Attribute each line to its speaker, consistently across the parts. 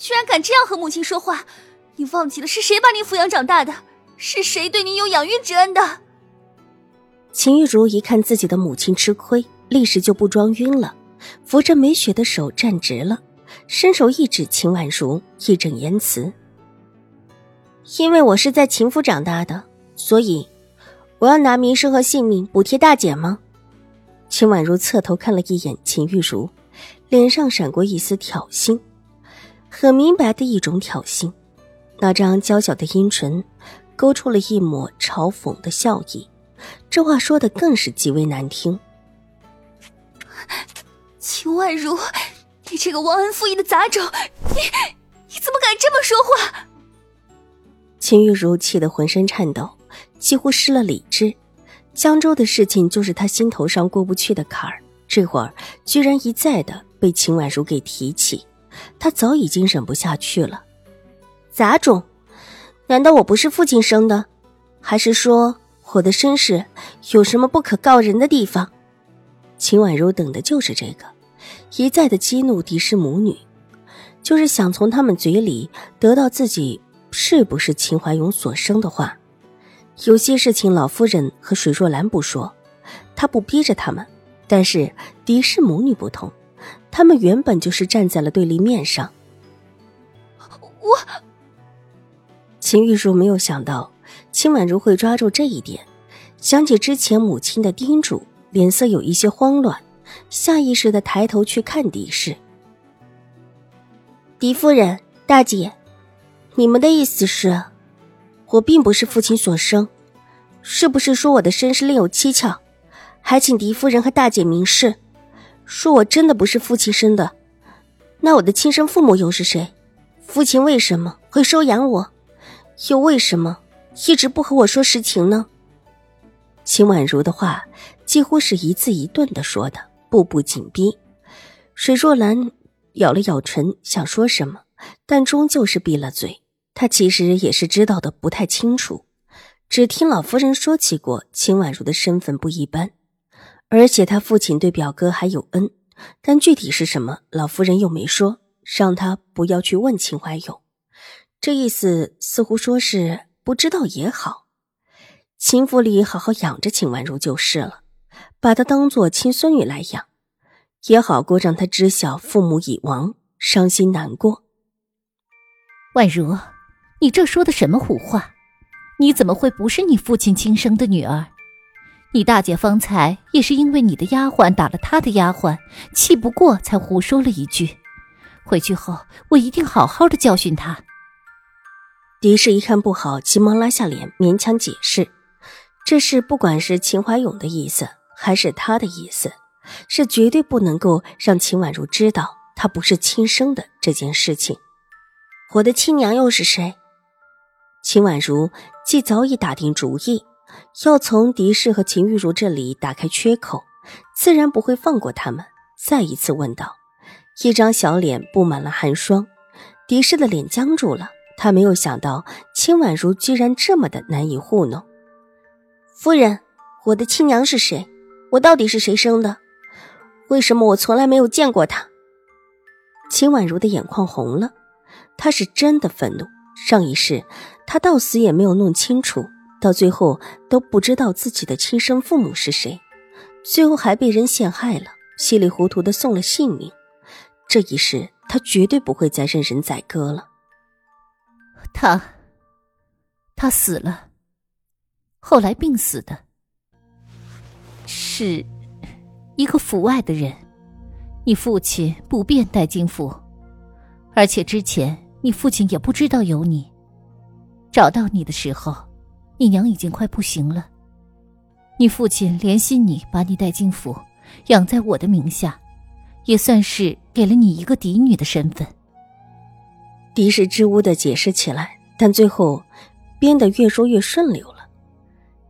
Speaker 1: 居然敢这样和母亲说话！你忘记了是谁把你抚养长大的？是谁对你有养育之恩的？
Speaker 2: 秦玉茹一看自己的母亲吃亏，立时就不装晕了，扶着梅雪的手站直了，伸手一指秦婉如，义正言辞：“因为我是在秦府长大的，所以我要拿名声和性命补贴大姐吗？”秦婉如侧头看了一眼秦玉茹，脸上闪过一丝挑衅。很明白的一种挑衅，那张娇小的阴唇勾出了一抹嘲讽的笑意，这话说的更是极为难听。
Speaker 1: 秦婉如，你这个忘恩负义的杂种，你你怎么敢这么说话？
Speaker 2: 秦玉茹气得浑身颤抖，几乎失了理智。江州的事情就是他心头上过不去的坎儿，这会儿居然一再的被秦婉如给提起。他早已经忍不下去了，杂种！难道我不是父亲生的？还是说我的身世有什么不可告人的地方？秦婉如等的就是这个，一再的激怒狄氏母女，就是想从他们嘴里得到自己是不是秦怀勇所生的话。有些事情老夫人和水若兰不说，她不逼着他们，但是狄氏母女不同。他们原本就是站在了对立面上。
Speaker 1: 我，
Speaker 2: 秦玉茹没有想到秦婉如会抓住这一点，想起之前母亲的叮嘱，脸色有一些慌乱，下意识的抬头去看狄氏。狄夫人，大姐，你们的意思是，我并不是父亲所生，是不是说我的身世另有蹊跷？还请狄夫人和大姐明示。说我真的不是父亲生的，那我的亲生父母又是谁？父亲为什么会收养我？又为什么一直不和我说实情呢？秦婉如的话几乎是一字一顿的说的，步步紧逼。水若兰咬了咬唇，想说什么，但终究是闭了嘴。她其实也是知道的不太清楚，只听老夫人说起过秦婉如的身份不一般。而且他父亲对表哥还有恩，但具体是什么，老夫人又没说，让他不要去问秦怀勇。这意思似乎说是不知道也好，秦府里好好养着秦婉如就是了，把她当做亲孙女来养，也好过让她知晓父母已亡，伤心难过。
Speaker 3: 婉如，你这说的什么胡话？你怎么会不是你父亲亲生的女儿？你大姐方才也是因为你的丫鬟打了她的丫鬟，气不过才胡说了一句。回去后我一定好好的教训她。
Speaker 2: 狄氏一看不好，急忙拉下脸，勉强解释：“这事不管是秦怀勇的意思，还是他的意思，是绝对不能够让秦婉如知道她不是亲生的这件事情。我的亲娘又是谁？”秦婉如既早已打定主意。要从狄氏和秦玉茹这里打开缺口，自然不会放过他们。再一次问道，一张小脸布满了寒霜。狄氏的脸僵住了，他没有想到秦婉如居然这么的难以糊弄。夫人，我的亲娘是谁？我到底是谁生的？为什么我从来没有见过她？秦婉如的眼眶红了，她是真的愤怒。上一世，她到死也没有弄清楚。到最后都不知道自己的亲生父母是谁，最后还被人陷害了，稀里糊涂的送了性命。这一世他绝对不会再任人宰割了。
Speaker 3: 他，他死了，后来病死的，是一个府外的人。你父亲不便带进府，而且之前你父亲也不知道有你。找到你的时候。你娘已经快不行了，你父亲怜惜你，把你带进府，养在我的名下，也算是给了你一个嫡女的身份。
Speaker 2: 狄氏支吾的解释起来，但最后编得越说越顺溜了。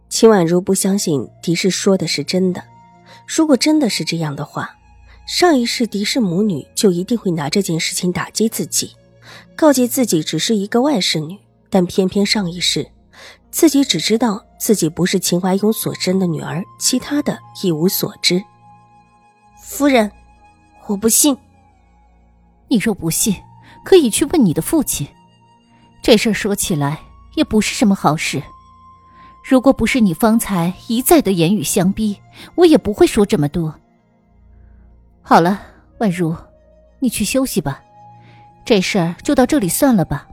Speaker 2: 秦婉如不相信狄氏说的是真的，如果真的是这样的话，上一世狄氏母女就一定会拿这件事情打击自己，告诫自己只是一个外室女。但偏偏上一世，自己只知道自己不是秦怀勇所生的女儿，其他的一无所知。
Speaker 1: 夫人，我不信。
Speaker 3: 你若不信，可以去问你的父亲。这事儿说起来也不是什么好事。如果不是你方才一再的言语相逼，我也不会说这么多。好了，婉如，你去休息吧。这事儿就到这里算了吧。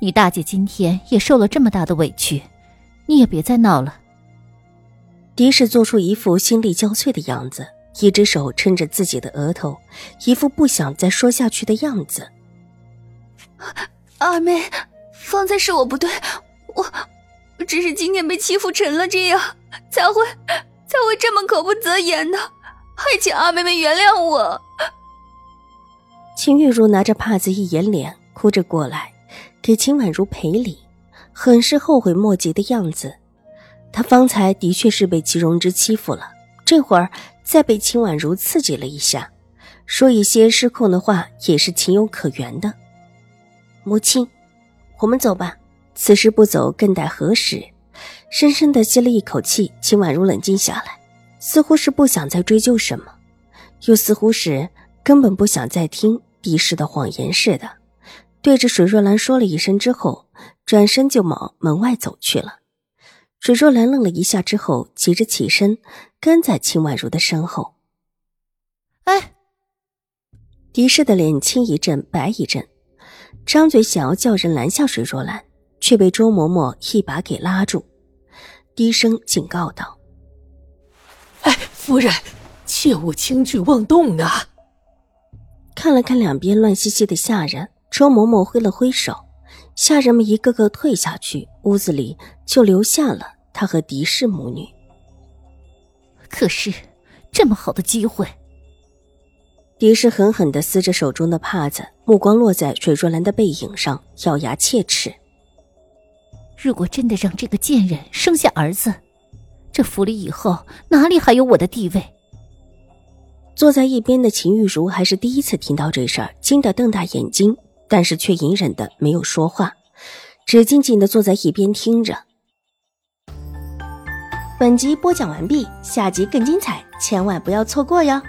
Speaker 3: 你大姐今天也受了这么大的委屈，你也别再闹了。
Speaker 2: 狄氏做出一副心力交瘁的样子，一只手撑着自己的额头，一副不想再说下去的样子。
Speaker 1: 二妹，方才是我不对，我。只是今天被欺负成了这样，才会才会这么口不择言的，还请二妹妹原谅我。
Speaker 2: 秦玉茹拿着帕子一掩脸，哭着过来，给秦婉如赔礼，很是后悔莫及的样子。她方才的确是被齐荣之欺负了，这会儿再被秦婉如刺激了一下，说一些失控的话也是情有可原的。母亲，我们走吧。此时不走，更待何时？深深的吸了一口气，秦婉如冷静下来，似乎是不想再追究什么，又似乎是根本不想再听狄氏的谎言似的，对着水若兰说了一声之后，转身就往门外走去了。水若兰愣了一下之后，急着起身，跟在秦婉如的身后。
Speaker 3: 哎，
Speaker 2: 狄氏的脸青一阵白一阵，张嘴想要叫人拦下水若兰。却被周嬷嬷一把给拉住，低声警告道：“
Speaker 4: 哎，夫人，切勿轻举妄动啊！”
Speaker 2: 看了看两边乱兮兮的下人，周嬷嬷挥了挥手，下人们一个个退下去，屋子里就留下了她和狄氏母女。
Speaker 3: 可是，这么好的机会，
Speaker 2: 狄氏狠狠的撕着手中的帕子，目光落在水若兰的背影上，咬牙切齿。
Speaker 3: 如果真的让这个贱人生下儿子，这府里以后哪里还有我的地位？
Speaker 2: 坐在一边的秦玉茹还是第一次听到这事儿，惊得瞪大眼睛，但是却隐忍的没有说话，只静静的坐在一边听着。
Speaker 5: 本集播讲完毕，下集更精彩，千万不要错过哟！